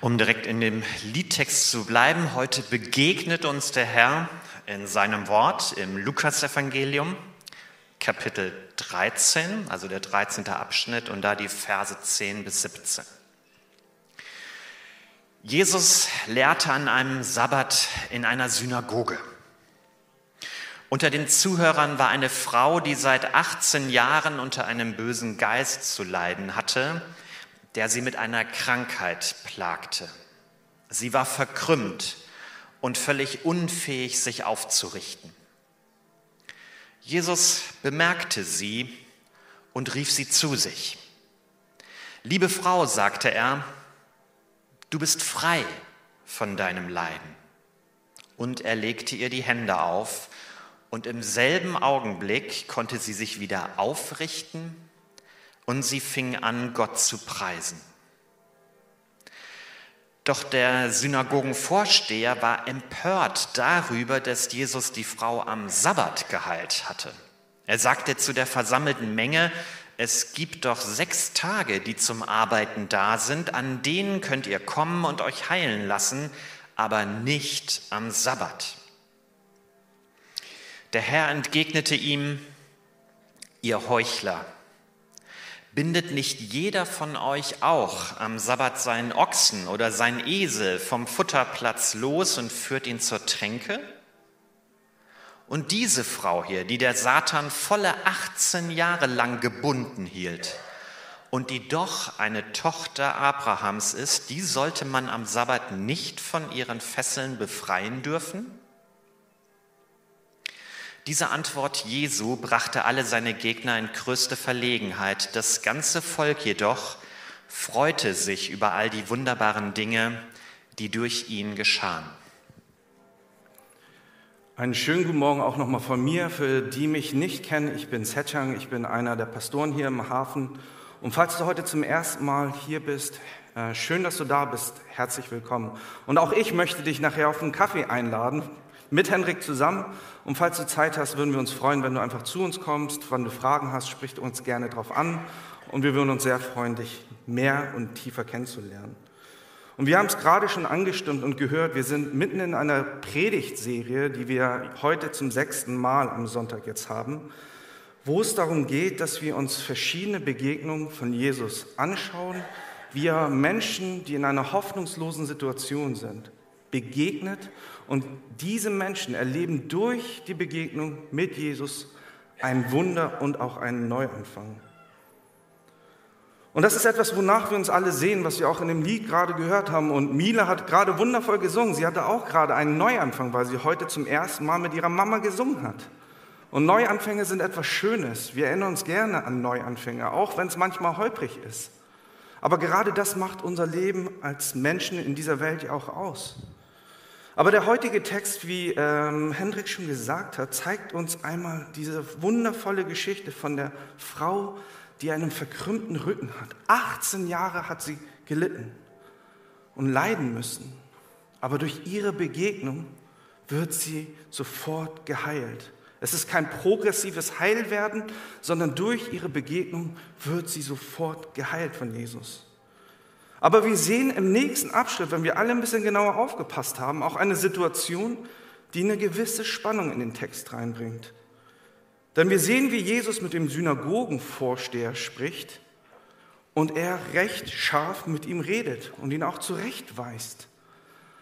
Um direkt in dem Liedtext zu bleiben, heute begegnet uns der Herr in seinem Wort im Lukasevangelium, Kapitel 13, also der 13. Abschnitt und da die Verse 10 bis 17. Jesus lehrte an einem Sabbat in einer Synagoge. Unter den Zuhörern war eine Frau, die seit 18 Jahren unter einem bösen Geist zu leiden hatte der sie mit einer Krankheit plagte. Sie war verkrümmt und völlig unfähig, sich aufzurichten. Jesus bemerkte sie und rief sie zu sich. Liebe Frau, sagte er, du bist frei von deinem Leiden. Und er legte ihr die Hände auf, und im selben Augenblick konnte sie sich wieder aufrichten und sie fing an, Gott zu preisen. Doch der Synagogenvorsteher war empört darüber, dass Jesus die Frau am Sabbat geheilt hatte. Er sagte zu der versammelten Menge, es gibt doch sechs Tage, die zum Arbeiten da sind, an denen könnt ihr kommen und euch heilen lassen, aber nicht am Sabbat. Der Herr entgegnete ihm, ihr Heuchler, Bindet nicht jeder von euch auch am Sabbat seinen Ochsen oder seinen Esel vom Futterplatz los und führt ihn zur Tränke? Und diese Frau hier, die der Satan volle 18 Jahre lang gebunden hielt und die doch eine Tochter Abrahams ist, die sollte man am Sabbat nicht von ihren Fesseln befreien dürfen? Diese Antwort Jesu brachte alle seine Gegner in größte Verlegenheit. Das ganze Volk jedoch freute sich über all die wunderbaren Dinge, die durch ihn geschahen. Einen schönen guten Morgen auch nochmal von mir, für die mich nicht kennen. Ich bin Setchang, ich bin einer der Pastoren hier im Hafen. Und falls du heute zum ersten Mal hier bist, äh, schön, dass du da bist. Herzlich willkommen. Und auch ich möchte dich nachher auf einen Kaffee einladen mit Henrik zusammen. Und falls du Zeit hast, würden wir uns freuen, wenn du einfach zu uns kommst. Wenn du Fragen hast, sprich uns gerne darauf an. Und wir würden uns sehr freuen, dich mehr und tiefer kennenzulernen. Und wir haben es gerade schon angestimmt und gehört, wir sind mitten in einer Predigtserie, die wir heute zum sechsten Mal am Sonntag jetzt haben, wo es darum geht, dass wir uns verschiedene Begegnungen von Jesus anschauen, wie er Menschen, die in einer hoffnungslosen Situation sind, begegnet und diese Menschen erleben durch die Begegnung mit Jesus ein Wunder und auch einen Neuanfang. Und das ist etwas, wonach wir uns alle sehen, was wir auch in dem Lied gerade gehört haben. Und Mila hat gerade wundervoll gesungen. Sie hatte auch gerade einen Neuanfang, weil sie heute zum ersten Mal mit ihrer Mama gesungen hat. Und Neuanfänge sind etwas Schönes. Wir erinnern uns gerne an Neuanfänge, auch wenn es manchmal holprig ist. Aber gerade das macht unser Leben als Menschen in dieser Welt ja auch aus. Aber der heutige Text, wie ähm, Hendrik schon gesagt hat, zeigt uns einmal diese wundervolle Geschichte von der Frau, die einen verkrümmten Rücken hat. 18 Jahre hat sie gelitten und leiden müssen. Aber durch ihre Begegnung wird sie sofort geheilt. Es ist kein progressives Heilwerden, sondern durch ihre Begegnung wird sie sofort geheilt von Jesus. Aber wir sehen im nächsten Abschnitt, wenn wir alle ein bisschen genauer aufgepasst haben, auch eine Situation, die eine gewisse Spannung in den Text reinbringt. Denn wir sehen, wie Jesus mit dem Synagogenvorsteher spricht und er recht scharf mit ihm redet und ihn auch zurechtweist.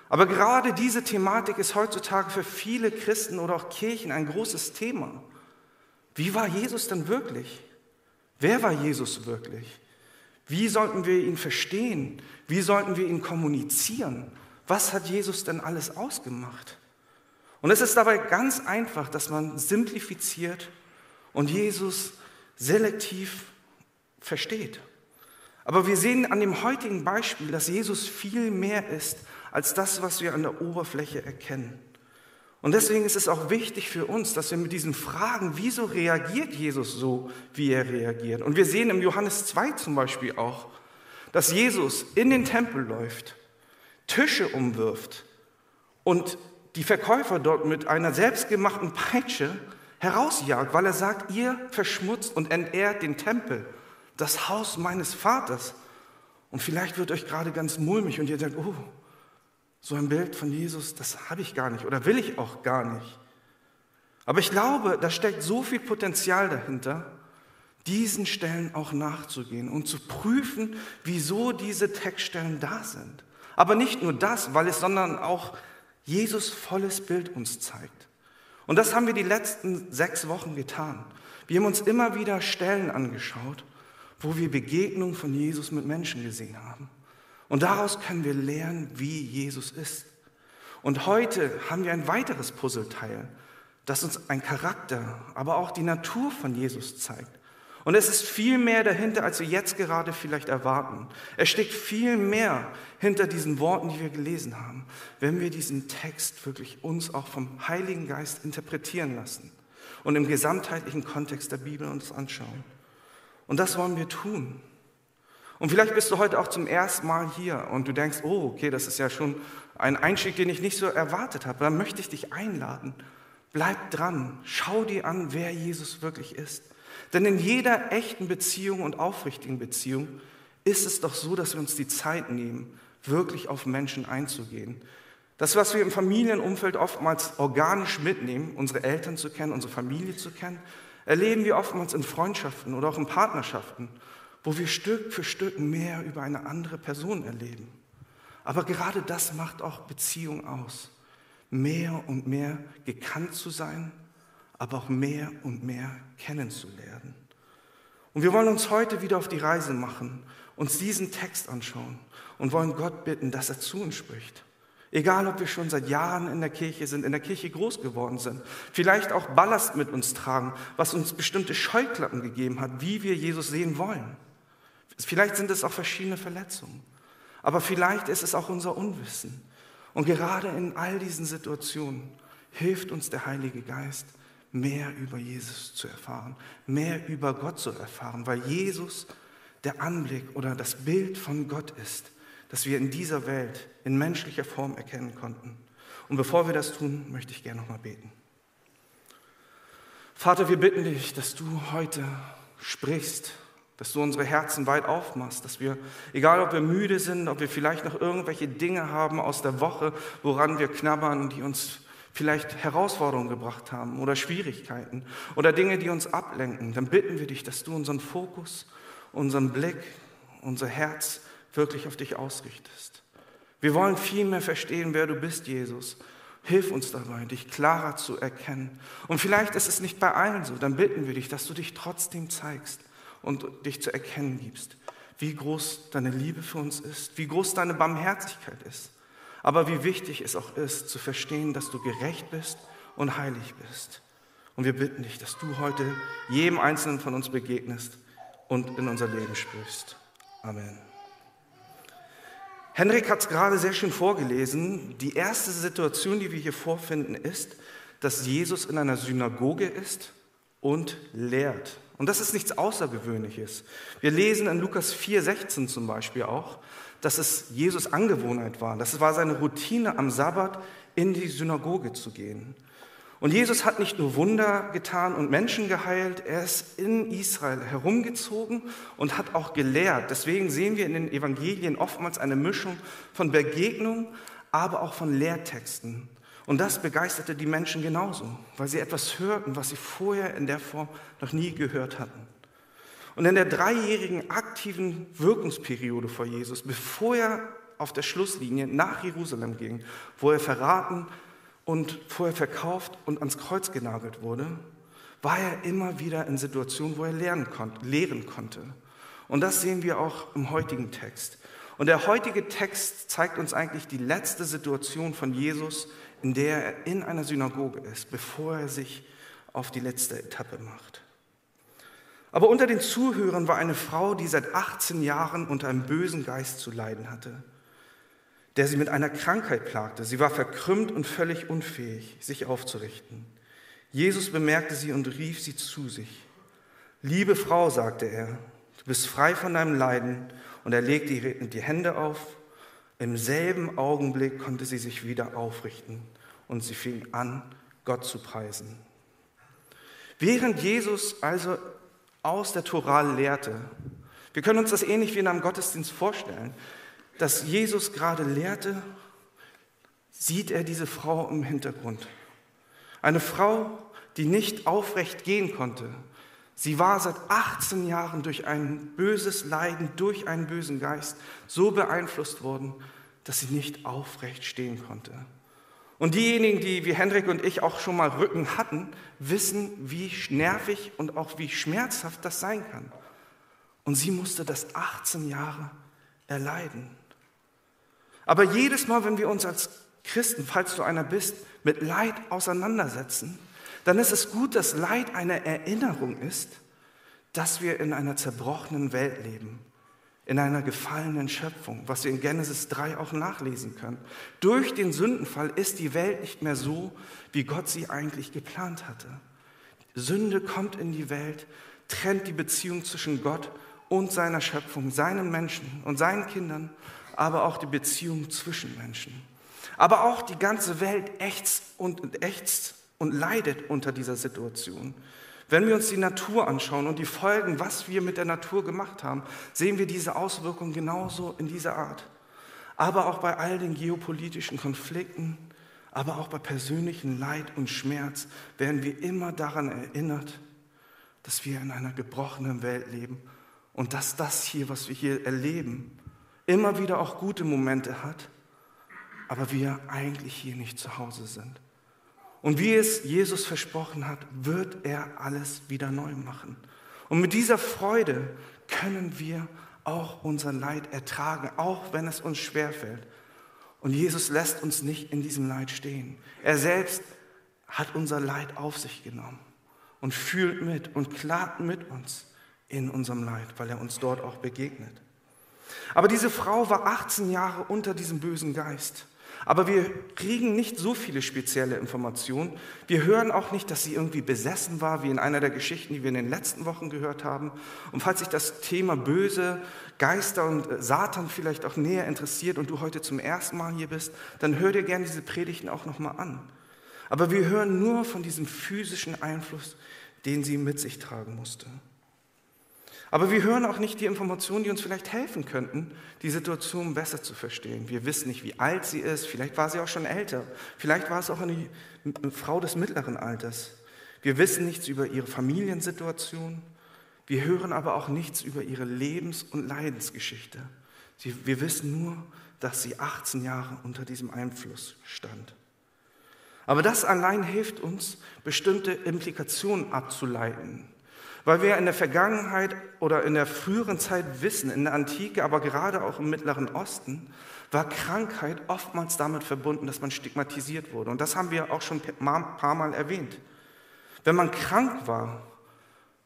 Aber gerade diese Thematik ist heutzutage für viele Christen oder auch Kirchen ein großes Thema. Wie war Jesus denn wirklich? Wer war Jesus wirklich? Wie sollten wir ihn verstehen? Wie sollten wir ihn kommunizieren? Was hat Jesus denn alles ausgemacht? Und es ist dabei ganz einfach, dass man simplifiziert und Jesus selektiv versteht. Aber wir sehen an dem heutigen Beispiel, dass Jesus viel mehr ist als das, was wir an der Oberfläche erkennen. Und deswegen ist es auch wichtig für uns, dass wir mit diesen Fragen, wieso reagiert Jesus so, wie er reagiert? Und wir sehen im Johannes 2 zum Beispiel auch, dass Jesus in den Tempel läuft, Tische umwirft und die Verkäufer dort mit einer selbstgemachten Peitsche herausjagt, weil er sagt, ihr verschmutzt und entehrt den Tempel, das Haus meines Vaters. Und vielleicht wird euch gerade ganz mulmig und ihr denkt, oh, so ein Bild von Jesus, das habe ich gar nicht oder will ich auch gar nicht. Aber ich glaube, da steckt so viel Potenzial dahinter, diesen Stellen auch nachzugehen und zu prüfen, wieso diese Textstellen da sind. Aber nicht nur das, weil es, sondern auch Jesus volles Bild uns zeigt. Und das haben wir die letzten sechs Wochen getan. Wir haben uns immer wieder Stellen angeschaut, wo wir Begegnungen von Jesus mit Menschen gesehen haben. Und daraus können wir lernen, wie Jesus ist. Und heute haben wir ein weiteres Puzzleteil, das uns ein Charakter, aber auch die Natur von Jesus zeigt. Und es ist viel mehr dahinter, als wir jetzt gerade vielleicht erwarten. Es steckt viel mehr hinter diesen Worten, die wir gelesen haben, wenn wir diesen Text wirklich uns auch vom Heiligen Geist interpretieren lassen und im gesamtheitlichen Kontext der Bibel uns anschauen. Und das wollen wir tun. Und vielleicht bist du heute auch zum ersten Mal hier und du denkst, oh, okay, das ist ja schon ein Einstieg, den ich nicht so erwartet habe. Dann möchte ich dich einladen. Bleib dran, schau dir an, wer Jesus wirklich ist. Denn in jeder echten Beziehung und aufrichtigen Beziehung ist es doch so, dass wir uns die Zeit nehmen, wirklich auf Menschen einzugehen. Das, was wir im Familienumfeld oftmals organisch mitnehmen, unsere Eltern zu kennen, unsere Familie zu kennen, erleben wir oftmals in Freundschaften oder auch in Partnerschaften wo wir Stück für Stück mehr über eine andere Person erleben. Aber gerade das macht auch Beziehung aus. Mehr und mehr gekannt zu sein, aber auch mehr und mehr kennenzulernen. Und wir wollen uns heute wieder auf die Reise machen, uns diesen Text anschauen und wollen Gott bitten, dass er zu uns spricht. Egal, ob wir schon seit Jahren in der Kirche sind, in der Kirche groß geworden sind, vielleicht auch Ballast mit uns tragen, was uns bestimmte Scheuklappen gegeben hat, wie wir Jesus sehen wollen. Vielleicht sind es auch verschiedene Verletzungen, aber vielleicht ist es auch unser Unwissen. Und gerade in all diesen Situationen hilft uns der Heilige Geist, mehr über Jesus zu erfahren, mehr über Gott zu erfahren, weil Jesus der Anblick oder das Bild von Gott ist, das wir in dieser Welt in menschlicher Form erkennen konnten. Und bevor wir das tun, möchte ich gerne nochmal beten. Vater, wir bitten dich, dass du heute sprichst dass du unsere Herzen weit aufmachst, dass wir, egal ob wir müde sind, ob wir vielleicht noch irgendwelche Dinge haben aus der Woche, woran wir knabbern, die uns vielleicht Herausforderungen gebracht haben oder Schwierigkeiten oder Dinge, die uns ablenken, dann bitten wir dich, dass du unseren Fokus, unseren Blick, unser Herz wirklich auf dich ausrichtest. Wir wollen viel mehr verstehen, wer du bist, Jesus. Hilf uns dabei, dich klarer zu erkennen. Und vielleicht ist es nicht bei allen so, dann bitten wir dich, dass du dich trotzdem zeigst und dich zu erkennen gibst, wie groß deine Liebe für uns ist, wie groß deine Barmherzigkeit ist, aber wie wichtig es auch ist, zu verstehen, dass du gerecht bist und heilig bist. Und wir bitten dich, dass du heute jedem Einzelnen von uns begegnest und in unser Leben sprichst. Amen. Henrik hat es gerade sehr schön vorgelesen. Die erste Situation, die wir hier vorfinden, ist, dass Jesus in einer Synagoge ist und lehrt. Und das ist nichts Außergewöhnliches. Wir lesen in Lukas 4,16 zum Beispiel auch, dass es Jesus Angewohnheit war. Das war seine Routine am Sabbat, in die Synagoge zu gehen. Und Jesus hat nicht nur Wunder getan und Menschen geheilt, er ist in Israel herumgezogen und hat auch gelehrt. Deswegen sehen wir in den Evangelien oftmals eine Mischung von Begegnung, aber auch von Lehrtexten. Und das begeisterte die Menschen genauso, weil sie etwas hörten, was sie vorher in der Form noch nie gehört hatten. Und in der dreijährigen aktiven Wirkungsperiode vor Jesus, bevor er auf der Schlusslinie nach Jerusalem ging, wo er verraten und vorher verkauft und ans Kreuz genagelt wurde, war er immer wieder in Situationen, wo er lernen konnte, lehren konnte. Und das sehen wir auch im heutigen Text. Und der heutige Text zeigt uns eigentlich die letzte Situation von Jesus, in der er in einer Synagoge ist, bevor er sich auf die letzte Etappe macht. Aber unter den Zuhörern war eine Frau, die seit 18 Jahren unter einem bösen Geist zu leiden hatte, der sie mit einer Krankheit plagte. Sie war verkrümmt und völlig unfähig, sich aufzurichten. Jesus bemerkte sie und rief sie zu sich. Liebe Frau, sagte er, du bist frei von deinem Leiden. Und er legte die Hände auf im selben Augenblick konnte sie sich wieder aufrichten und sie fing an, Gott zu preisen. Während Jesus also aus der Toral lehrte, Wir können uns das ähnlich wie in einem Gottesdienst vorstellen, dass Jesus gerade lehrte, sieht er diese Frau im Hintergrund. Eine Frau, die nicht aufrecht gehen konnte. Sie war seit 18 Jahren durch ein böses Leiden, durch einen bösen Geist so beeinflusst worden, dass sie nicht aufrecht stehen konnte. Und diejenigen, die wie Hendrik und ich auch schon mal Rücken hatten, wissen, wie nervig und auch wie schmerzhaft das sein kann. Und sie musste das 18 Jahre erleiden. Aber jedes Mal, wenn wir uns als Christen, falls du einer bist, mit Leid auseinandersetzen, dann ist es gut, dass Leid eine Erinnerung ist, dass wir in einer zerbrochenen Welt leben in einer gefallenen Schöpfung, was wir in Genesis 3 auch nachlesen können. Durch den Sündenfall ist die Welt nicht mehr so, wie Gott sie eigentlich geplant hatte. Sünde kommt in die Welt, trennt die Beziehung zwischen Gott und seiner Schöpfung, seinen Menschen und seinen Kindern, aber auch die Beziehung zwischen Menschen. Aber auch die ganze Welt ächzt und ächzt und leidet unter dieser Situation. Wenn wir uns die Natur anschauen und die Folgen, was wir mit der Natur gemacht haben, sehen wir diese Auswirkungen genauso in dieser Art. Aber auch bei all den geopolitischen Konflikten, aber auch bei persönlichem Leid und Schmerz werden wir immer daran erinnert, dass wir in einer gebrochenen Welt leben und dass das hier, was wir hier erleben, immer wieder auch gute Momente hat, aber wir eigentlich hier nicht zu Hause sind. Und wie es Jesus versprochen hat, wird er alles wieder neu machen. Und mit dieser Freude können wir auch unser Leid ertragen, auch wenn es uns schwerfällt. Und Jesus lässt uns nicht in diesem Leid stehen. Er selbst hat unser Leid auf sich genommen und fühlt mit und klagt mit uns in unserem Leid, weil er uns dort auch begegnet. Aber diese Frau war 18 Jahre unter diesem bösen Geist. Aber wir kriegen nicht so viele spezielle Informationen. Wir hören auch nicht, dass sie irgendwie besessen war, wie in einer der Geschichten, die wir in den letzten Wochen gehört haben. Und falls sich das Thema böse Geister und äh, Satan vielleicht auch näher interessiert und du heute zum ersten Mal hier bist, dann hör dir gerne diese Predigten auch nochmal an. Aber wir hören nur von diesem physischen Einfluss, den sie mit sich tragen musste. Aber wir hören auch nicht die Informationen, die uns vielleicht helfen könnten, die Situation besser zu verstehen. Wir wissen nicht, wie alt sie ist. Vielleicht war sie auch schon älter. Vielleicht war es auch eine Frau des mittleren Alters. Wir wissen nichts über ihre Familiensituation. Wir hören aber auch nichts über ihre Lebens- und Leidensgeschichte. Wir wissen nur, dass sie 18 Jahre unter diesem Einfluss stand. Aber das allein hilft uns, bestimmte Implikationen abzuleiten weil wir in der Vergangenheit oder in der früheren Zeit wissen, in der Antike, aber gerade auch im Mittleren Osten, war Krankheit oftmals damit verbunden, dass man stigmatisiert wurde. Und das haben wir auch schon ein paar Mal erwähnt. Wenn man krank war,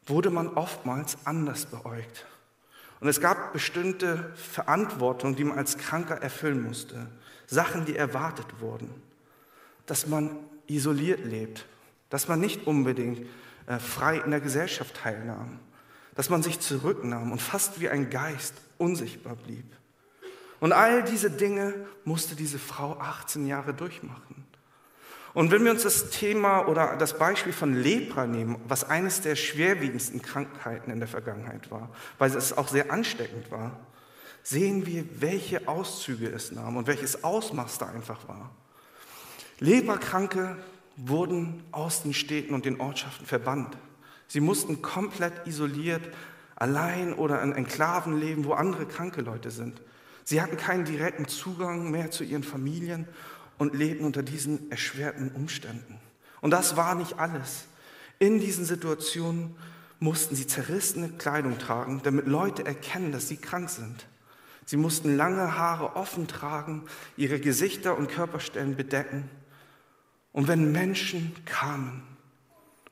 wurde man oftmals anders beäugt. Und es gab bestimmte Verantwortung, die man als Kranker erfüllen musste. Sachen, die erwartet wurden. Dass man isoliert lebt. Dass man nicht unbedingt frei in der Gesellschaft teilnahm, dass man sich zurücknahm und fast wie ein Geist unsichtbar blieb. Und all diese Dinge musste diese Frau 18 Jahre durchmachen. Und wenn wir uns das Thema oder das Beispiel von Lepra nehmen, was eines der schwerwiegendsten Krankheiten in der Vergangenheit war, weil es auch sehr ansteckend war, sehen wir, welche Auszüge es nahm und welches Ausmaß da einfach war. Leprakranke wurden aus den Städten und den Ortschaften verbannt. Sie mussten komplett isoliert, allein oder in Enklaven leben, wo andere kranke Leute sind. Sie hatten keinen direkten Zugang mehr zu ihren Familien und lebten unter diesen erschwerten Umständen. Und das war nicht alles. In diesen Situationen mussten sie zerrissene Kleidung tragen, damit Leute erkennen, dass sie krank sind. Sie mussten lange Haare offen tragen, ihre Gesichter und Körperstellen bedecken und wenn Menschen kamen,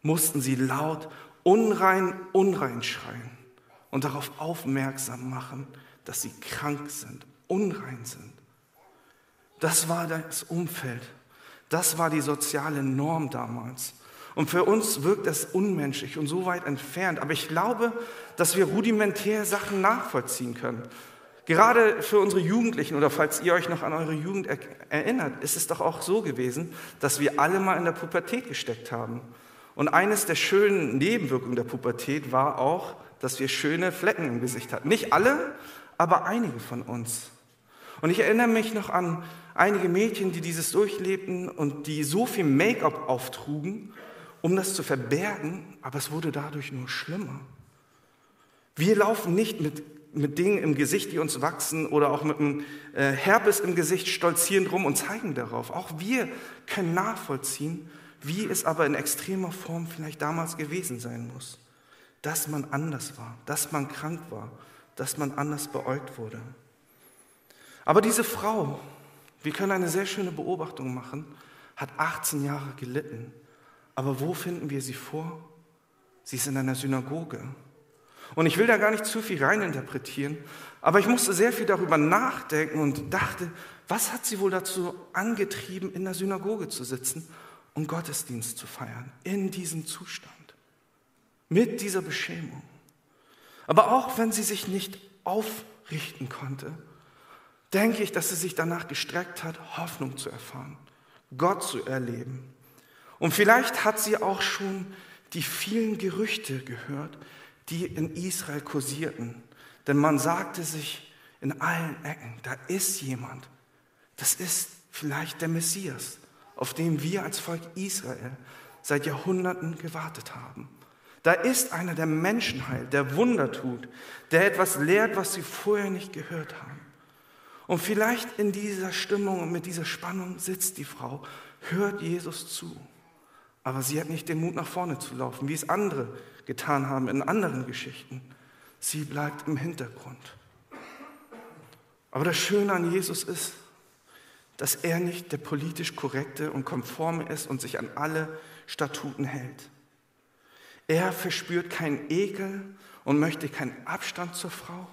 mussten sie laut unrein, unrein schreien und darauf aufmerksam machen, dass sie krank sind, unrein sind. Das war das Umfeld. Das war die soziale Norm damals. Und für uns wirkt das unmenschlich und so weit entfernt. Aber ich glaube, dass wir rudimentär Sachen nachvollziehen können. Gerade für unsere Jugendlichen oder falls ihr euch noch an eure Jugend erinnert, ist es doch auch so gewesen, dass wir alle mal in der Pubertät gesteckt haben. Und eines der schönen Nebenwirkungen der Pubertät war auch, dass wir schöne Flecken im Gesicht hatten. Nicht alle, aber einige von uns. Und ich erinnere mich noch an einige Mädchen, die dieses durchlebten und die so viel Make-up auftrugen, um das zu verbergen, aber es wurde dadurch nur schlimmer. Wir laufen nicht mit, mit Dingen im Gesicht, die uns wachsen oder auch mit einem äh, Herpes im Gesicht stolzierend rum und zeigen darauf. Auch wir können nachvollziehen, wie es aber in extremer Form vielleicht damals gewesen sein muss. Dass man anders war, dass man krank war, dass man anders beäugt wurde. Aber diese Frau, wir können eine sehr schöne Beobachtung machen, hat 18 Jahre gelitten. Aber wo finden wir sie vor? Sie ist in einer Synagoge. Und ich will da gar nicht zu viel reininterpretieren, aber ich musste sehr viel darüber nachdenken und dachte, was hat sie wohl dazu angetrieben, in der Synagoge zu sitzen und Gottesdienst zu feiern, in diesem Zustand, mit dieser Beschämung. Aber auch wenn sie sich nicht aufrichten konnte, denke ich, dass sie sich danach gestreckt hat, Hoffnung zu erfahren, Gott zu erleben. Und vielleicht hat sie auch schon die vielen Gerüchte gehört, die in Israel kursierten. Denn man sagte sich in allen Ecken, da ist jemand, das ist vielleicht der Messias, auf den wir als Volk Israel seit Jahrhunderten gewartet haben. Da ist einer, der Menschen heilt, der Wunder tut, der etwas lehrt, was sie vorher nicht gehört haben. Und vielleicht in dieser Stimmung und mit dieser Spannung sitzt die Frau, hört Jesus zu. Aber sie hat nicht den Mut, nach vorne zu laufen, wie es andere getan haben in anderen Geschichten. Sie bleibt im Hintergrund. Aber das Schöne an Jesus ist, dass er nicht der politisch korrekte und konforme ist und sich an alle Statuten hält. Er verspürt keinen Ekel und möchte keinen Abstand zur Frau,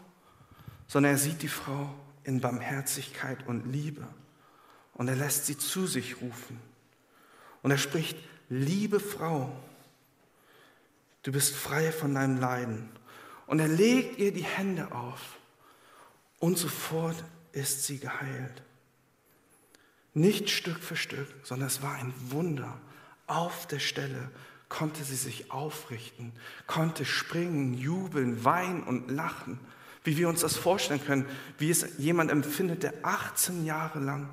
sondern er sieht die Frau in Barmherzigkeit und Liebe und er lässt sie zu sich rufen. Und er spricht, liebe Frau, du bist frei von deinem Leiden. Und er legt ihr die Hände auf und sofort ist sie geheilt. Nicht Stück für Stück, sondern es war ein Wunder. Auf der Stelle konnte sie sich aufrichten, konnte springen, jubeln, weinen und lachen, wie wir uns das vorstellen können, wie es jemand empfindet, der 18 Jahre lang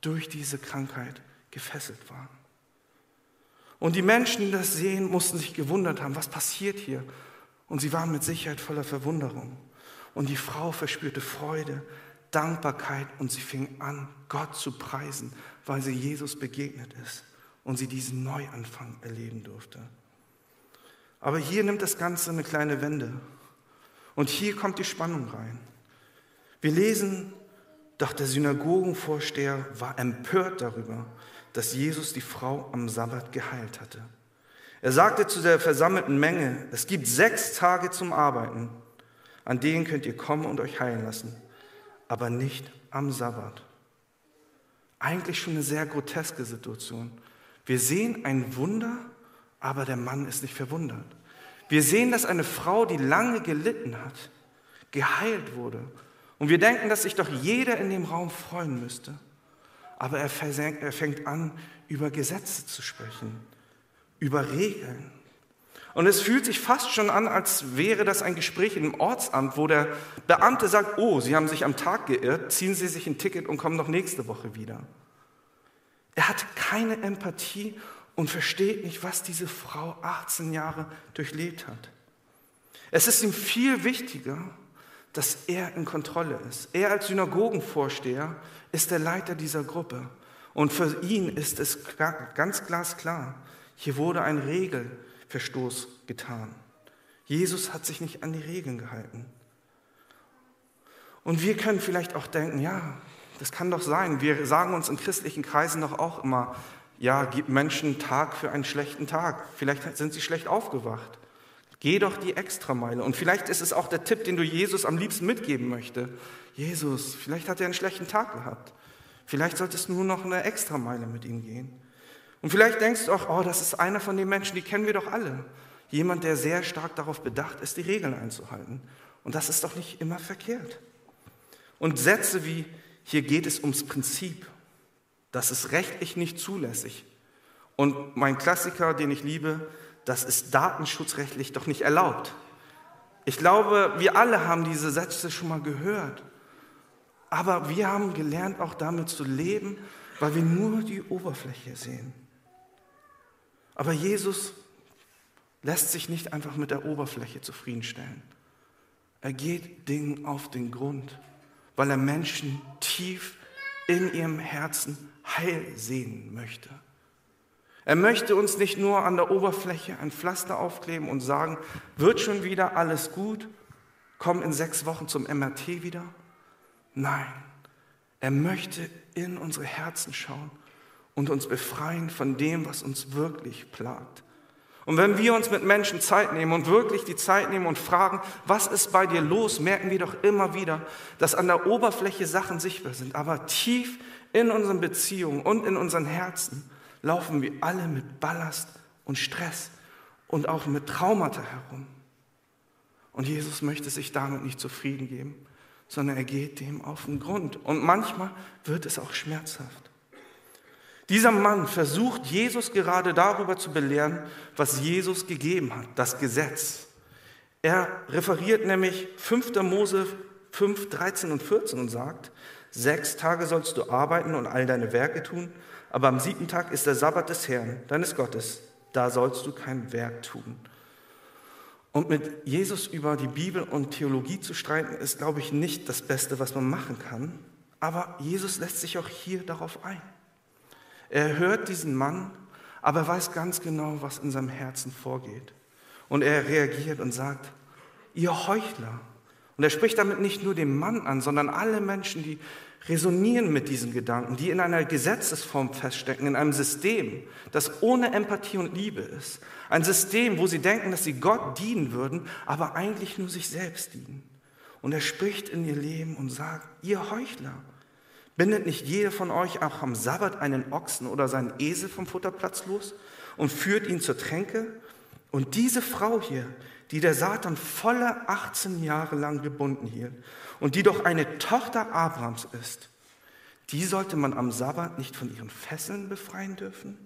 durch diese Krankheit gefesselt war. Und die Menschen, die das sehen, mussten sich gewundert haben, was passiert hier? Und sie waren mit Sicherheit voller Verwunderung. Und die Frau verspürte Freude, Dankbarkeit und sie fing an, Gott zu preisen, weil sie Jesus begegnet ist und sie diesen Neuanfang erleben durfte. Aber hier nimmt das Ganze eine kleine Wende. Und hier kommt die Spannung rein. Wir lesen, doch der Synagogenvorsteher war empört darüber, dass Jesus die Frau am Sabbat geheilt hatte. Er sagte zu der versammelten Menge, es gibt sechs Tage zum Arbeiten, an denen könnt ihr kommen und euch heilen lassen, aber nicht am Sabbat. Eigentlich schon eine sehr groteske Situation. Wir sehen ein Wunder, aber der Mann ist nicht verwundert. Wir sehen, dass eine Frau, die lange gelitten hat, geheilt wurde. Und wir denken, dass sich doch jeder in dem Raum freuen müsste aber er fängt an, über Gesetze zu sprechen, über Regeln. Und es fühlt sich fast schon an, als wäre das ein Gespräch im Ortsamt, wo der Beamte sagt, oh, Sie haben sich am Tag geirrt, ziehen Sie sich ein Ticket und kommen noch nächste Woche wieder. Er hat keine Empathie und versteht nicht, was diese Frau 18 Jahre durchlebt hat. Es ist ihm viel wichtiger, dass er in Kontrolle ist. Er als Synagogenvorsteher ist der Leiter dieser Gruppe. Und für ihn ist es ganz glasklar, hier wurde ein Regelverstoß getan. Jesus hat sich nicht an die Regeln gehalten. Und wir können vielleicht auch denken, ja, das kann doch sein. Wir sagen uns in christlichen Kreisen doch auch immer, ja, gib Menschen Tag für einen schlechten Tag. Vielleicht sind sie schlecht aufgewacht. Geh doch die Extrameile. Und vielleicht ist es auch der Tipp, den du Jesus am liebsten mitgeben möchte. Jesus, vielleicht hat er einen schlechten Tag gehabt. Vielleicht solltest du nur noch eine Extrameile mit ihm gehen. Und vielleicht denkst du auch, oh, das ist einer von den Menschen, die kennen wir doch alle. Jemand, der sehr stark darauf bedacht ist, die Regeln einzuhalten. Und das ist doch nicht immer verkehrt. Und Sätze wie, hier geht es ums Prinzip, das ist rechtlich nicht zulässig. Und mein Klassiker, den ich liebe, das ist datenschutzrechtlich doch nicht erlaubt. Ich glaube, wir alle haben diese Sätze schon mal gehört. Aber wir haben gelernt, auch damit zu leben, weil wir nur die Oberfläche sehen. Aber Jesus lässt sich nicht einfach mit der Oberfläche zufriedenstellen. Er geht Dingen auf den Grund, weil er Menschen tief in ihrem Herzen Heil sehen möchte. Er möchte uns nicht nur an der Oberfläche ein Pflaster aufkleben und sagen, wird schon wieder alles gut, komm in sechs Wochen zum MRT wieder. Nein, er möchte in unsere Herzen schauen und uns befreien von dem, was uns wirklich plagt. Und wenn wir uns mit Menschen Zeit nehmen und wirklich die Zeit nehmen und fragen, was ist bei dir los, merken wir doch immer wieder, dass an der Oberfläche Sachen sichtbar sind, aber tief in unseren Beziehungen und in unseren Herzen laufen wir alle mit Ballast und Stress und auch mit Traumata herum. Und Jesus möchte sich damit nicht zufrieden geben, sondern er geht dem auf den Grund. Und manchmal wird es auch schmerzhaft. Dieser Mann versucht Jesus gerade darüber zu belehren, was Jesus gegeben hat, das Gesetz. Er referiert nämlich 5. Mose 5, 13 und 14 und sagt, sechs Tage sollst du arbeiten und all deine Werke tun, aber am siebten Tag ist der Sabbat des Herrn, deines Gottes. Da sollst du kein Werk tun. Und mit Jesus über die Bibel und Theologie zu streiten, ist, glaube ich, nicht das Beste, was man machen kann. Aber Jesus lässt sich auch hier darauf ein. Er hört diesen Mann, aber er weiß ganz genau, was in seinem Herzen vorgeht. Und er reagiert und sagt, ihr Heuchler. Und er spricht damit nicht nur den Mann an, sondern alle Menschen, die resonieren mit diesen Gedanken, die in einer Gesetzesform feststecken, in einem System, das ohne Empathie und Liebe ist. Ein System, wo sie denken, dass sie Gott dienen würden, aber eigentlich nur sich selbst dienen. Und er spricht in ihr Leben und sagt, ihr Heuchler, bindet nicht jeder von euch auch am Sabbat einen Ochsen oder seinen Esel vom Futterplatz los und führt ihn zur Tränke? Und diese Frau hier, die der Satan volle 18 Jahre lang gebunden hielt und die doch eine Tochter Abrahams ist, die sollte man am Sabbat nicht von ihren Fesseln befreien dürfen?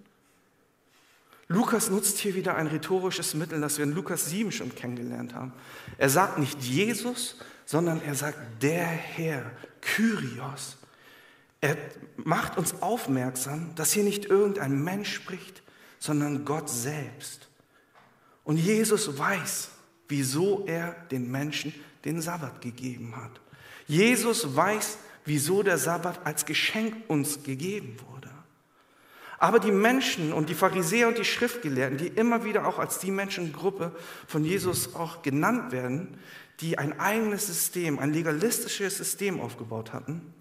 Lukas nutzt hier wieder ein rhetorisches Mittel, das wir in Lukas 7 schon kennengelernt haben. Er sagt nicht Jesus, sondern er sagt der Herr, Kyrios. Er macht uns aufmerksam, dass hier nicht irgendein Mensch spricht, sondern Gott selbst. Und Jesus weiß, wieso er den Menschen den Sabbat gegeben hat. Jesus weiß, wieso der Sabbat als Geschenk uns gegeben wurde. Aber die Menschen und die Pharisäer und die Schriftgelehrten, die immer wieder auch als die Menschengruppe von Jesus auch genannt werden, die ein eigenes System, ein legalistisches System aufgebaut hatten,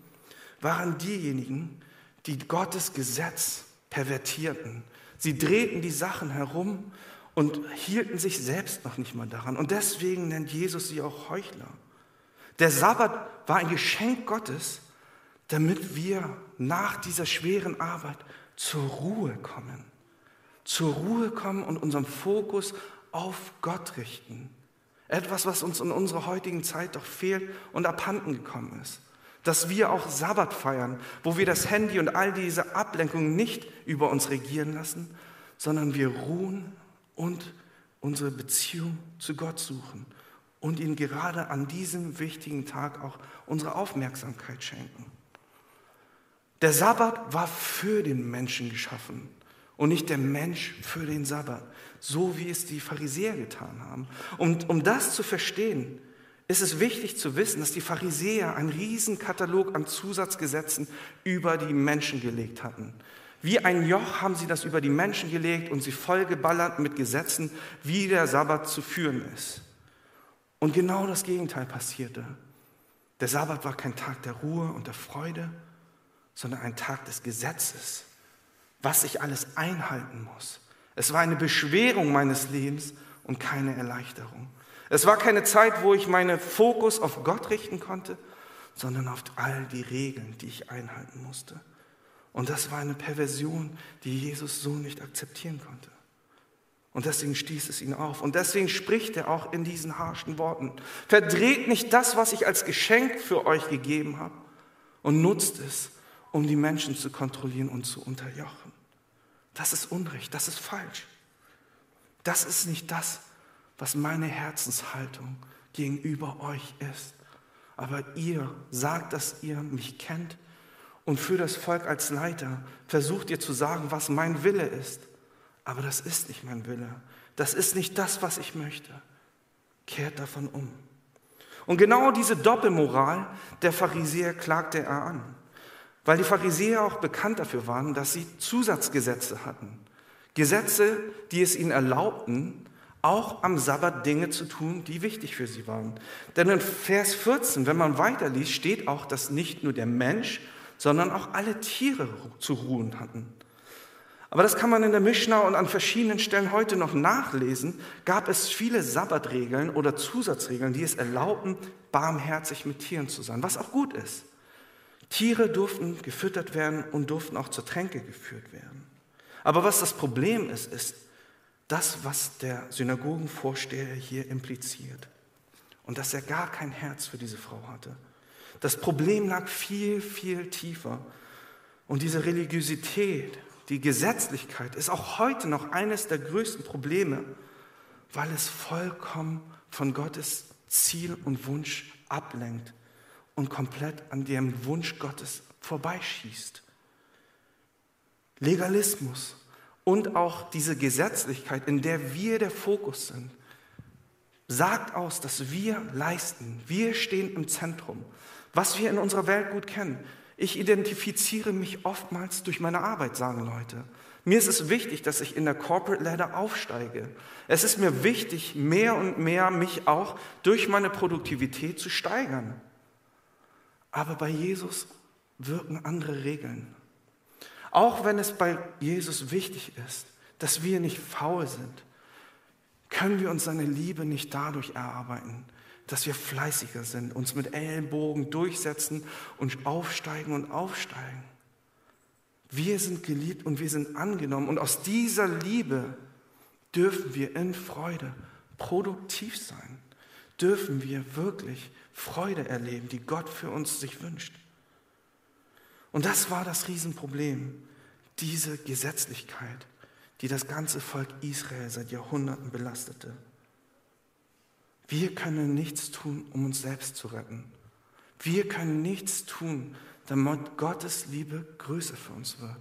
waren diejenigen, die Gottes Gesetz pervertierten. Sie drehten die Sachen herum und hielten sich selbst noch nicht mal daran. Und deswegen nennt Jesus sie auch Heuchler. Der Sabbat war ein Geschenk Gottes, damit wir nach dieser schweren Arbeit zur Ruhe kommen. Zur Ruhe kommen und unseren Fokus auf Gott richten. Etwas, was uns in unserer heutigen Zeit doch fehlt und abhanden gekommen ist. Dass wir auch Sabbat feiern, wo wir das Handy und all diese Ablenkungen nicht über uns regieren lassen, sondern wir ruhen und unsere Beziehung zu Gott suchen und ihm gerade an diesem wichtigen Tag auch unsere Aufmerksamkeit schenken. Der Sabbat war für den Menschen geschaffen und nicht der Mensch für den Sabbat, so wie es die Pharisäer getan haben. Und um das zu verstehen, ist es wichtig zu wissen, dass die Pharisäer einen riesen Katalog an Zusatzgesetzen über die Menschen gelegt hatten. Wie ein Joch haben sie das über die Menschen gelegt und sie vollgeballert mit Gesetzen, wie der Sabbat zu führen ist. Und genau das Gegenteil passierte. Der Sabbat war kein Tag der Ruhe und der Freude, sondern ein Tag des Gesetzes, was ich alles einhalten muss. Es war eine Beschwerung meines Lebens und keine Erleichterung. Es war keine Zeit, wo ich meinen Fokus auf Gott richten konnte, sondern auf all die Regeln, die ich einhalten musste. Und das war eine Perversion, die Jesus so nicht akzeptieren konnte. Und deswegen stieß es ihn auf. Und deswegen spricht er auch in diesen harschen Worten. Verdreht nicht das, was ich als Geschenk für euch gegeben habe und nutzt es, um die Menschen zu kontrollieren und zu unterjochen. Das ist Unrecht, das ist falsch. Das ist nicht das, was meine Herzenshaltung gegenüber euch ist. Aber ihr sagt, dass ihr mich kennt und für das Volk als Leiter versucht ihr zu sagen, was mein Wille ist. Aber das ist nicht mein Wille. Das ist nicht das, was ich möchte. Kehrt davon um. Und genau diese Doppelmoral der Pharisäer klagte er an, weil die Pharisäer auch bekannt dafür waren, dass sie Zusatzgesetze hatten. Gesetze, die es ihnen erlaubten, auch am Sabbat Dinge zu tun, die wichtig für sie waren. Denn in Vers 14, wenn man weiterliest, steht auch, dass nicht nur der Mensch, sondern auch alle Tiere zu ruhen hatten. Aber das kann man in der Mishnah und an verschiedenen Stellen heute noch nachlesen. Gab es viele Sabbatregeln oder Zusatzregeln, die es erlaubten, barmherzig mit Tieren zu sein, was auch gut ist. Tiere durften gefüttert werden und durften auch zur Tränke geführt werden. Aber was das Problem ist, ist das, was der Synagogenvorsteher hier impliziert. Und dass er gar kein Herz für diese Frau hatte. Das Problem lag viel, viel tiefer. Und diese Religiosität, die Gesetzlichkeit ist auch heute noch eines der größten Probleme, weil es vollkommen von Gottes Ziel und Wunsch ablenkt und komplett an dem Wunsch Gottes vorbeischießt. Legalismus und auch diese Gesetzlichkeit, in der wir der Fokus sind, sagt aus, dass wir leisten. Wir stehen im Zentrum. Was wir in unserer Welt gut kennen. Ich identifiziere mich oftmals durch meine Arbeit, sagen Leute. Mir ist es wichtig, dass ich in der Corporate Ladder aufsteige. Es ist mir wichtig, mehr und mehr mich auch durch meine Produktivität zu steigern. Aber bei Jesus wirken andere Regeln. Auch wenn es bei Jesus wichtig ist, dass wir nicht faul sind, können wir uns seine Liebe nicht dadurch erarbeiten, dass wir fleißiger sind, uns mit Ellenbogen durchsetzen und aufsteigen und aufsteigen. Wir sind geliebt und wir sind angenommen und aus dieser Liebe dürfen wir in Freude produktiv sein, dürfen wir wirklich Freude erleben, die Gott für uns sich wünscht. Und das war das Riesenproblem, diese Gesetzlichkeit, die das ganze Volk Israel seit Jahrhunderten belastete. Wir können nichts tun, um uns selbst zu retten. Wir können nichts tun, damit Gottes Liebe größer für uns wird.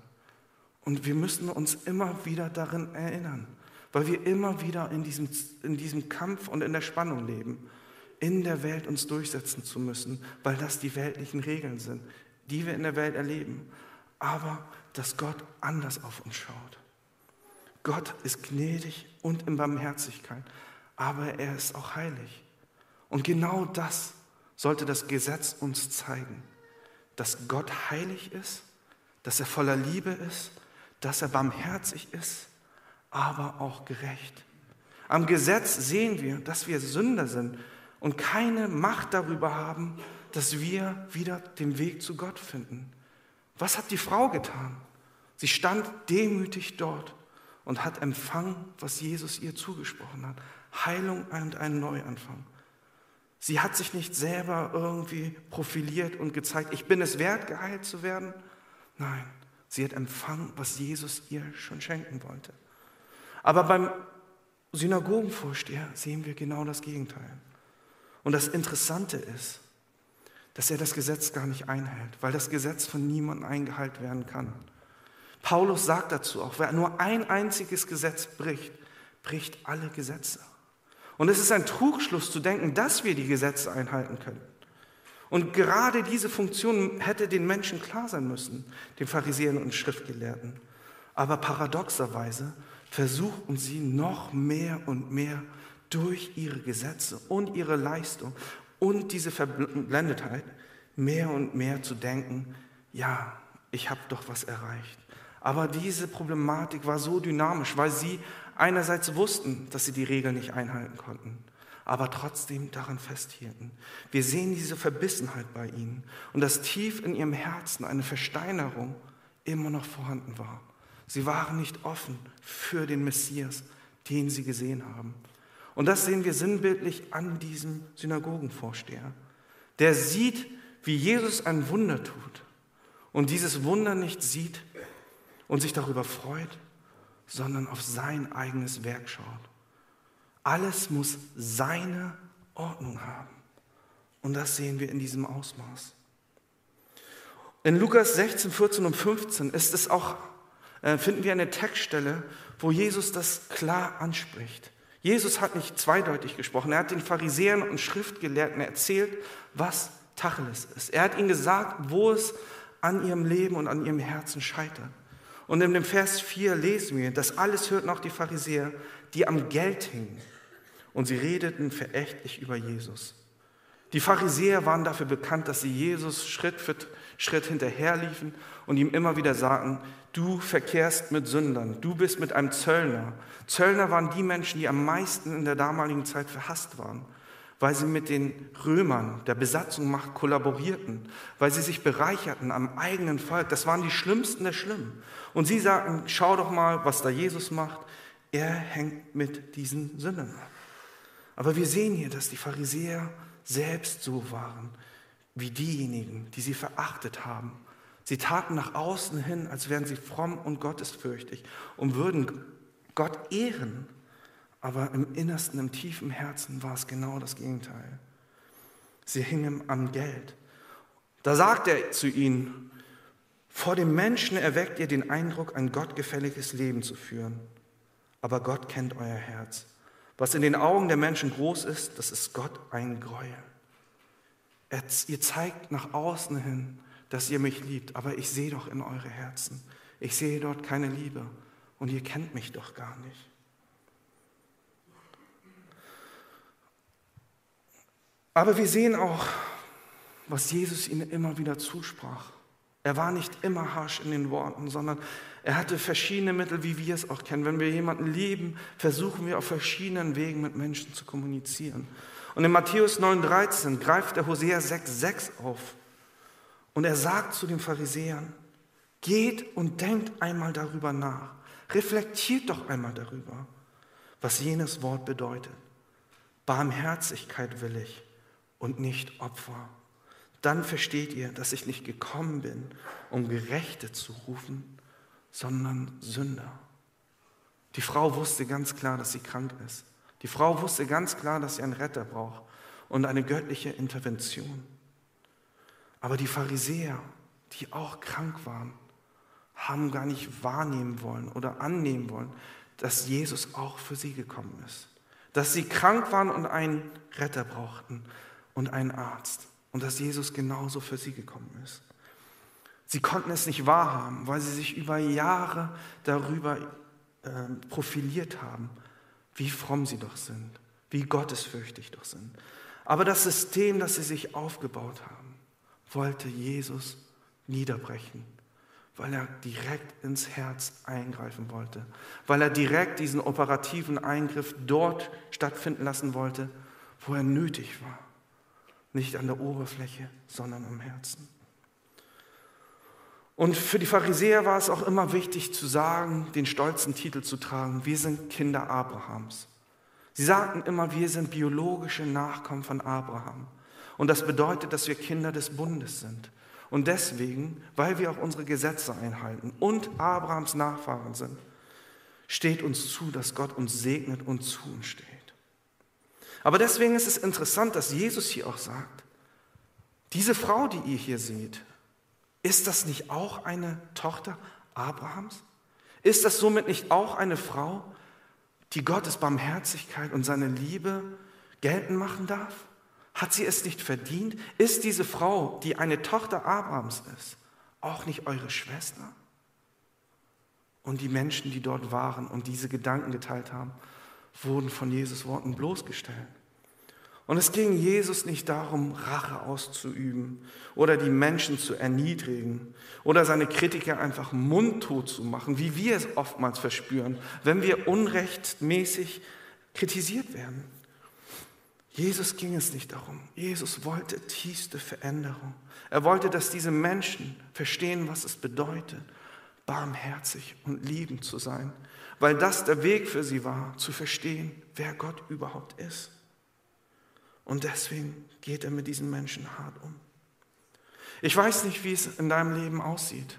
Und wir müssen uns immer wieder darin erinnern, weil wir immer wieder in diesem, in diesem Kampf und in der Spannung leben, in der Welt uns durchsetzen zu müssen, weil das die weltlichen Regeln sind, die wir in der Welt erleben. Aber dass Gott anders auf uns schaut. Gott ist gnädig und in Barmherzigkeit aber er ist auch heilig. Und genau das sollte das Gesetz uns zeigen, dass Gott heilig ist, dass er voller Liebe ist, dass er barmherzig ist, aber auch gerecht. Am Gesetz sehen wir, dass wir Sünder sind und keine Macht darüber haben, dass wir wieder den Weg zu Gott finden. Was hat die Frau getan? Sie stand demütig dort und hat empfangen, was Jesus ihr zugesprochen hat. Heilung und einen Neuanfang. Sie hat sich nicht selber irgendwie profiliert und gezeigt, ich bin es wert, geheilt zu werden. Nein, sie hat empfangen, was Jesus ihr schon schenken wollte. Aber beim Synagogenvorsteher sehen wir genau das Gegenteil. Und das Interessante ist, dass er das Gesetz gar nicht einhält, weil das Gesetz von niemandem eingehalten werden kann. Paulus sagt dazu auch, wer nur ein einziges Gesetz bricht, bricht alle Gesetze. Und es ist ein Trugschluss zu denken, dass wir die Gesetze einhalten können. Und gerade diese Funktion hätte den Menschen klar sein müssen, den Pharisäern und Schriftgelehrten. Aber paradoxerweise versuchen sie noch mehr und mehr durch ihre Gesetze und ihre Leistung und diese Verblendetheit mehr und mehr zu denken, ja, ich habe doch was erreicht. Aber diese Problematik war so dynamisch, weil sie einerseits wussten, dass sie die Regeln nicht einhalten konnten, aber trotzdem daran festhielten. Wir sehen diese Verbissenheit bei ihnen und dass tief in ihrem Herzen eine Versteinerung immer noch vorhanden war. Sie waren nicht offen für den Messias, den sie gesehen haben. Und das sehen wir sinnbildlich an diesem Synagogenvorsteher. Der sieht, wie Jesus ein Wunder tut und dieses Wunder nicht sieht und sich darüber freut, sondern auf sein eigenes Werk schaut. Alles muss seine Ordnung haben. Und das sehen wir in diesem Ausmaß. In Lukas 16, 14 und 15 ist es auch, äh, finden wir eine Textstelle, wo Jesus das klar anspricht. Jesus hat nicht zweideutig gesprochen. Er hat den Pharisäern und Schriftgelehrten erzählt, was Tacheles ist. Er hat ihnen gesagt, wo es an ihrem Leben und an ihrem Herzen scheitert. Und in dem Vers 4 lesen wir, das alles hörten auch die Pharisäer, die am Geld hingen. Und sie redeten verächtlich über Jesus. Die Pharisäer waren dafür bekannt, dass sie Jesus Schritt für Schritt hinterherliefen und ihm immer wieder sagten, du verkehrst mit Sündern, du bist mit einem Zöllner. Zöllner waren die Menschen, die am meisten in der damaligen Zeit verhasst waren, weil sie mit den Römern der Besatzungsmacht kollaborierten, weil sie sich bereicherten am eigenen Volk. Das waren die Schlimmsten der Schlimmen. Und sie sagten, schau doch mal, was da Jesus macht. Er hängt mit diesen Sündern ab. Aber wir sehen hier, dass die Pharisäer selbst so waren wie diejenigen, die sie verachtet haben. Sie taten nach außen hin, als wären sie fromm und gottesfürchtig und würden Gott ehren. Aber im Innersten, im tiefen Herzen war es genau das Gegenteil. Sie hingen am Geld. Da sagt er zu ihnen, vor dem Menschen erweckt ihr den Eindruck, ein gottgefälliges Leben zu führen. Aber Gott kennt euer Herz. Was in den Augen der Menschen groß ist, das ist Gott ein Gräuel. Ihr zeigt nach außen hin, dass ihr mich liebt, aber ich sehe doch in eure Herzen. Ich sehe dort keine Liebe und ihr kennt mich doch gar nicht. Aber wir sehen auch, was Jesus ihnen immer wieder zusprach. Er war nicht immer harsch in den Worten, sondern er hatte verschiedene Mittel, wie wir es auch kennen. Wenn wir jemanden lieben, versuchen wir auf verschiedenen Wegen mit Menschen zu kommunizieren. Und in Matthäus 9,13 greift der Hosea 6,6 auf. Und er sagt zu den Pharisäern, geht und denkt einmal darüber nach. Reflektiert doch einmal darüber, was jenes Wort bedeutet. Barmherzigkeit will ich und nicht Opfer. Dann versteht ihr, dass ich nicht gekommen bin, um Gerechte zu rufen, sondern Sünder. Die Frau wusste ganz klar, dass sie krank ist. Die Frau wusste ganz klar, dass sie einen Retter braucht und eine göttliche Intervention. Aber die Pharisäer, die auch krank waren, haben gar nicht wahrnehmen wollen oder annehmen wollen, dass Jesus auch für sie gekommen ist. Dass sie krank waren und einen Retter brauchten und einen Arzt. Und dass Jesus genauso für sie gekommen ist. Sie konnten es nicht wahrhaben, weil sie sich über Jahre darüber äh, profiliert haben, wie fromm sie doch sind, wie gottesfürchtig doch sind. Aber das System, das sie sich aufgebaut haben, wollte Jesus niederbrechen, weil er direkt ins Herz eingreifen wollte, weil er direkt diesen operativen Eingriff dort stattfinden lassen wollte, wo er nötig war. Nicht an der Oberfläche, sondern am Herzen. Und für die Pharisäer war es auch immer wichtig zu sagen, den stolzen Titel zu tragen, wir sind Kinder Abrahams. Sie sagten immer, wir sind biologische Nachkommen von Abraham. Und das bedeutet, dass wir Kinder des Bundes sind. Und deswegen, weil wir auch unsere Gesetze einhalten und Abrahams Nachfahren sind, steht uns zu, dass Gott uns segnet und zu uns steht. Aber deswegen ist es interessant, dass Jesus hier auch sagt, diese Frau, die ihr hier seht, ist das nicht auch eine Tochter Abrahams? Ist das somit nicht auch eine Frau, die Gottes Barmherzigkeit und seine Liebe geltend machen darf? Hat sie es nicht verdient? Ist diese Frau, die eine Tochter Abrahams ist, auch nicht eure Schwester? Und die Menschen, die dort waren und diese Gedanken geteilt haben, wurden von Jesus Worten bloßgestellt. Und es ging Jesus nicht darum, Rache auszuüben oder die Menschen zu erniedrigen oder seine Kritiker einfach mundtot zu machen, wie wir es oftmals verspüren, wenn wir unrechtmäßig kritisiert werden. Jesus ging es nicht darum. Jesus wollte tiefste Veränderung. Er wollte, dass diese Menschen verstehen, was es bedeutet, barmherzig und liebend zu sein, weil das der Weg für sie war, zu verstehen, wer Gott überhaupt ist. Und deswegen geht er mit diesen Menschen hart um. Ich weiß nicht, wie es in deinem Leben aussieht.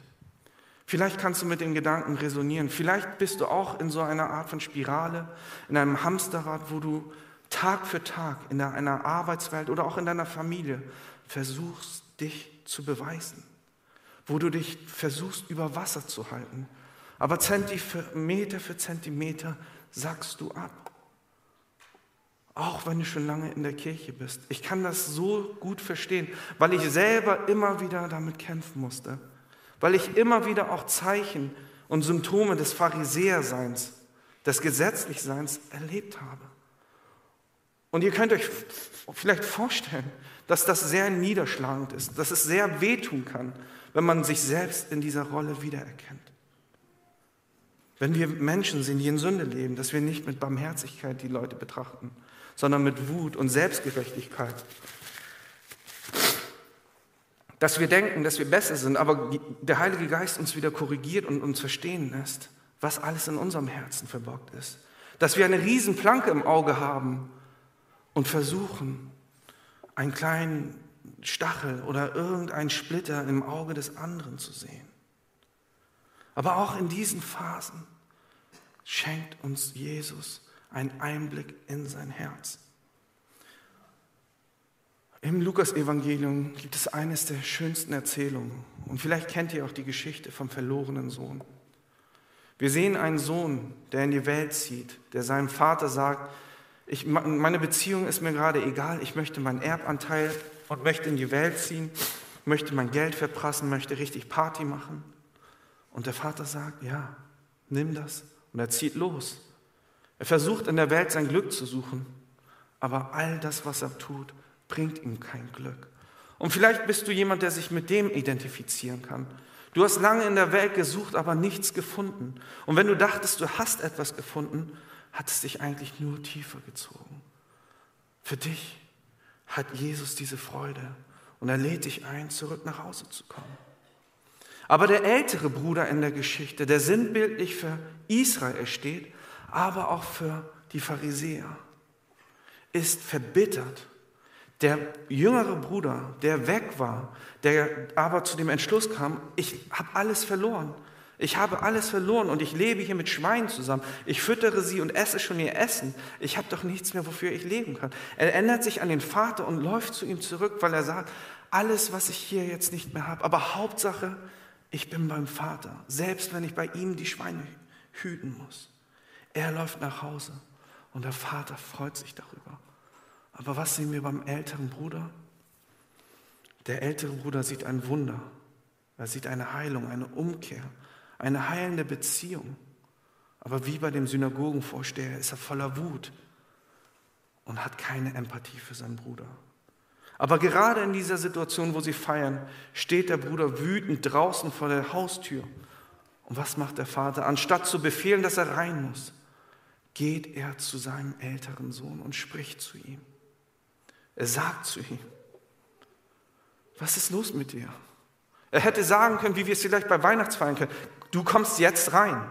Vielleicht kannst du mit den Gedanken resonieren. Vielleicht bist du auch in so einer Art von Spirale, in einem Hamsterrad, wo du Tag für Tag in einer Arbeitswelt oder auch in deiner Familie versuchst, dich zu beweisen, wo du dich versuchst, über Wasser zu halten. Aber Zentimeter für Zentimeter sagst du ab. Auch wenn du schon lange in der Kirche bist. Ich kann das so gut verstehen, weil ich selber immer wieder damit kämpfen musste. Weil ich immer wieder auch Zeichen und Symptome des Pharisäerseins, des Gesetzlichseins erlebt habe. Und ihr könnt euch vielleicht vorstellen, dass das sehr niederschlagend ist, dass es sehr wehtun kann, wenn man sich selbst in dieser Rolle wiedererkennt. Wenn wir Menschen sind, die in Sünde leben, dass wir nicht mit Barmherzigkeit die Leute betrachten, sondern mit Wut und Selbstgerechtigkeit. Dass wir denken, dass wir besser sind, aber der Heilige Geist uns wieder korrigiert und uns verstehen lässt, was alles in unserem Herzen verborgt ist. Dass wir eine Riesenplanke im Auge haben und versuchen, einen kleinen Stachel oder irgendeinen Splitter im Auge des anderen zu sehen. Aber auch in diesen Phasen schenkt uns Jesus einen Einblick in sein Herz. Im Lukas-Evangelium gibt es eines der schönsten Erzählungen. Und vielleicht kennt ihr auch die Geschichte vom verlorenen Sohn. Wir sehen einen Sohn, der in die Welt zieht, der seinem Vater sagt, ich, meine Beziehung ist mir gerade egal, ich möchte meinen Erbanteil und möchte in die Welt ziehen, möchte mein Geld verprassen, möchte richtig Party machen. Und der Vater sagt, ja, nimm das. Und er zieht los. Er versucht in der Welt sein Glück zu suchen, aber all das, was er tut, bringt ihm kein Glück. Und vielleicht bist du jemand, der sich mit dem identifizieren kann. Du hast lange in der Welt gesucht, aber nichts gefunden. Und wenn du dachtest, du hast etwas gefunden, hat es dich eigentlich nur tiefer gezogen. Für dich hat Jesus diese Freude und er lädt dich ein, zurück nach Hause zu kommen. Aber der ältere Bruder in der Geschichte, der sinnbildlich für Israel steht, aber auch für die Pharisäer, ist verbittert. Der jüngere Bruder, der weg war, der aber zu dem Entschluss kam, ich habe alles verloren. Ich habe alles verloren und ich lebe hier mit Schweinen zusammen. Ich füttere sie und esse schon ihr Essen. Ich habe doch nichts mehr, wofür ich leben kann. Er erinnert sich an den Vater und läuft zu ihm zurück, weil er sagt, alles, was ich hier jetzt nicht mehr habe, aber Hauptsache, ich bin beim Vater, selbst wenn ich bei ihm die Schweine hüten muss. Er läuft nach Hause und der Vater freut sich darüber. Aber was sehen wir beim älteren Bruder? Der ältere Bruder sieht ein Wunder. Er sieht eine Heilung, eine Umkehr eine heilende Beziehung. Aber wie bei dem Synagogenvorsteher ist er voller Wut und hat keine Empathie für seinen Bruder. Aber gerade in dieser Situation, wo sie feiern, steht der Bruder wütend draußen vor der Haustür. Und was macht der Vater? Anstatt zu befehlen, dass er rein muss, geht er zu seinem älteren Sohn und spricht zu ihm. Er sagt zu ihm, was ist los mit dir? Er hätte sagen können, wie wir es vielleicht bei Weihnachtsfeiern können, du kommst jetzt rein.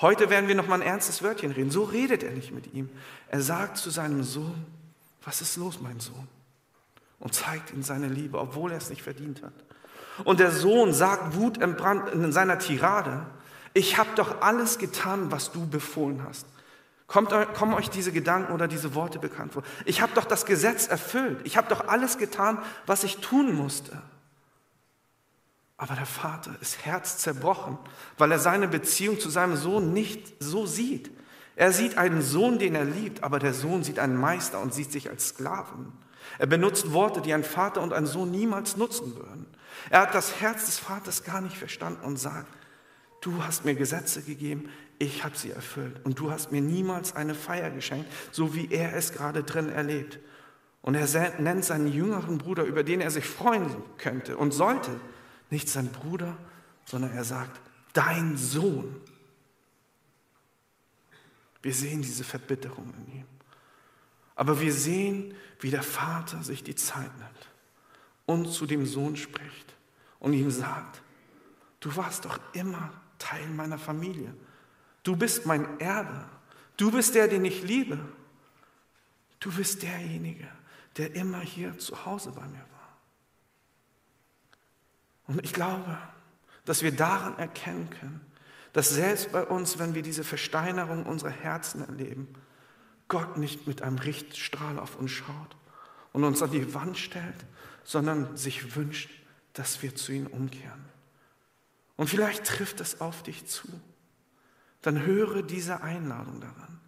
Heute werden wir noch mal ein ernstes Wörtchen reden. So redet er nicht mit ihm. Er sagt zu seinem Sohn, was ist los, mein Sohn? Und zeigt ihm seine Liebe, obwohl er es nicht verdient hat. Und der Sohn sagt Wut in seiner Tirade, ich habe doch alles getan, was du befohlen hast. Kommt, kommen euch diese Gedanken oder diese Worte bekannt vor? Ich habe doch das Gesetz erfüllt. Ich habe doch alles getan, was ich tun musste. Aber der Vater ist herzzerrbrochen, weil er seine Beziehung zu seinem Sohn nicht so sieht. Er sieht einen Sohn, den er liebt, aber der Sohn sieht einen Meister und sieht sich als Sklaven. Er benutzt Worte, die ein Vater und ein Sohn niemals nutzen würden. Er hat das Herz des Vaters gar nicht verstanden und sagt, du hast mir Gesetze gegeben, ich habe sie erfüllt und du hast mir niemals eine Feier geschenkt, so wie er es gerade drin erlebt. Und er nennt seinen jüngeren Bruder, über den er sich freuen könnte und sollte, nicht sein Bruder, sondern er sagt, dein Sohn. Wir sehen diese Verbitterung in ihm. Aber wir sehen, wie der Vater sich die Zeit nimmt und zu dem Sohn spricht und ihm sagt, du warst doch immer Teil meiner Familie. Du bist mein Erbe. Du bist der, den ich liebe. Du bist derjenige, der immer hier zu Hause bei mir war. Und ich glaube, dass wir daran erkennen können, dass selbst bei uns, wenn wir diese Versteinerung unserer Herzen erleben, Gott nicht mit einem Richtstrahl auf uns schaut und uns an die Wand stellt, sondern sich wünscht, dass wir zu ihm umkehren. Und vielleicht trifft es auf dich zu. Dann höre diese Einladung daran,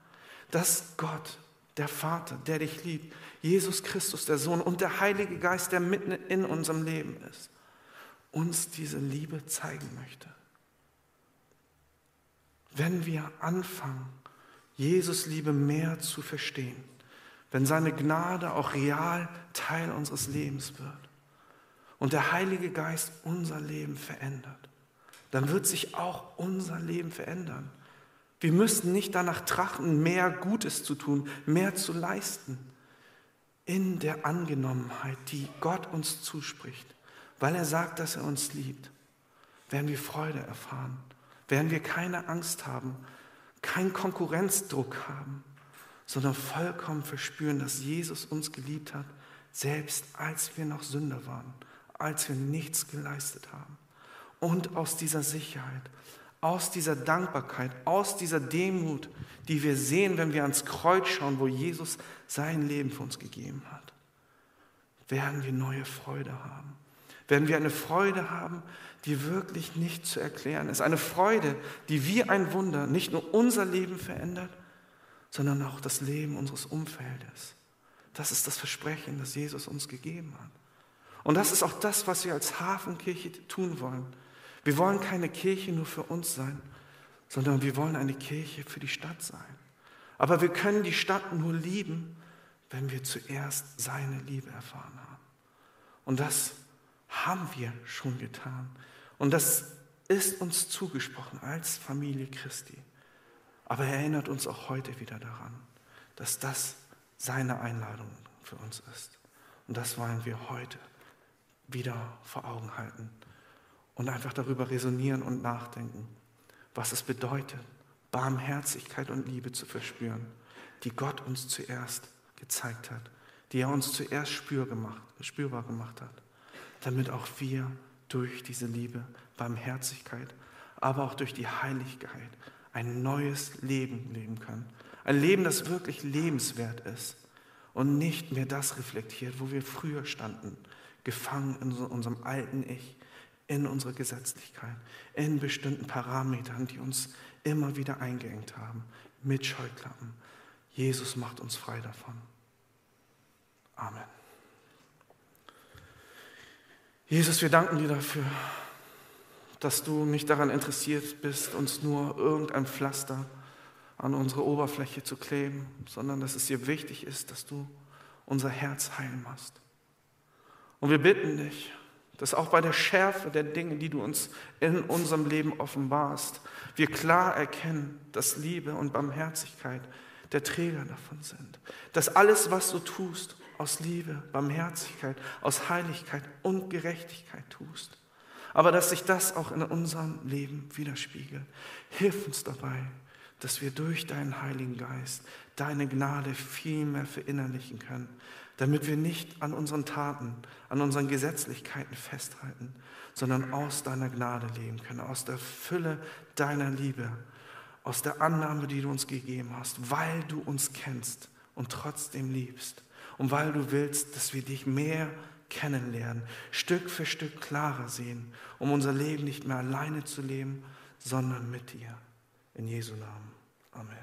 dass Gott, der Vater, der dich liebt, Jesus Christus, der Sohn und der Heilige Geist, der mitten in unserem Leben ist, uns diese Liebe zeigen möchte. Wenn wir anfangen, Jesus Liebe mehr zu verstehen, wenn seine Gnade auch real Teil unseres Lebens wird und der Heilige Geist unser Leben verändert, dann wird sich auch unser Leben verändern. Wir müssen nicht danach trachten, mehr Gutes zu tun, mehr zu leisten. In der Angenommenheit, die Gott uns zuspricht, weil er sagt, dass er uns liebt, werden wir Freude erfahren, werden wir keine Angst haben, keinen Konkurrenzdruck haben, sondern vollkommen verspüren, dass Jesus uns geliebt hat, selbst als wir noch Sünder waren, als wir nichts geleistet haben. Und aus dieser Sicherheit, aus dieser Dankbarkeit, aus dieser Demut, die wir sehen, wenn wir ans Kreuz schauen, wo Jesus sein Leben für uns gegeben hat, werden wir neue Freude haben werden wir eine Freude haben, die wirklich nicht zu erklären ist. Eine Freude, die wie ein Wunder nicht nur unser Leben verändert, sondern auch das Leben unseres Umfeldes. Das ist das Versprechen, das Jesus uns gegeben hat. Und das ist auch das, was wir als Hafenkirche tun wollen. Wir wollen keine Kirche nur für uns sein, sondern wir wollen eine Kirche für die Stadt sein. Aber wir können die Stadt nur lieben, wenn wir zuerst seine Liebe erfahren haben. Und das haben wir schon getan. Und das ist uns zugesprochen als Familie Christi. Aber er erinnert uns auch heute wieder daran, dass das seine Einladung für uns ist. Und das wollen wir heute wieder vor Augen halten und einfach darüber resonieren und nachdenken, was es bedeutet, Barmherzigkeit und Liebe zu verspüren, die Gott uns zuerst gezeigt hat, die er uns zuerst spürbar gemacht hat damit auch wir durch diese Liebe, Barmherzigkeit, aber auch durch die Heiligkeit ein neues Leben leben können. Ein Leben, das wirklich lebenswert ist und nicht mehr das reflektiert, wo wir früher standen, gefangen in unserem alten Ich, in unserer Gesetzlichkeit, in bestimmten Parametern, die uns immer wieder eingeengt haben, mit Scheuklappen. Jesus macht uns frei davon. Amen. Jesus, wir danken dir dafür, dass du nicht daran interessiert bist, uns nur irgendein Pflaster an unsere Oberfläche zu kleben, sondern dass es dir wichtig ist, dass du unser Herz heilen machst. Und wir bitten dich, dass auch bei der Schärfe der Dinge, die du uns in unserem Leben offenbarst, wir klar erkennen, dass Liebe und Barmherzigkeit der Träger davon sind. Dass alles, was du tust, aus Liebe, Barmherzigkeit, aus Heiligkeit und Gerechtigkeit tust. Aber dass sich das auch in unserem Leben widerspiegelt. Hilf uns dabei, dass wir durch deinen Heiligen Geist deine Gnade viel mehr verinnerlichen können, damit wir nicht an unseren Taten, an unseren Gesetzlichkeiten festhalten, sondern aus deiner Gnade leben können, aus der Fülle deiner Liebe, aus der Annahme, die du uns gegeben hast, weil du uns kennst und trotzdem liebst und weil du willst, dass wir dich mehr kennenlernen, Stück für Stück klarer sehen, um unser Leben nicht mehr alleine zu leben, sondern mit dir. In Jesu Namen. Amen.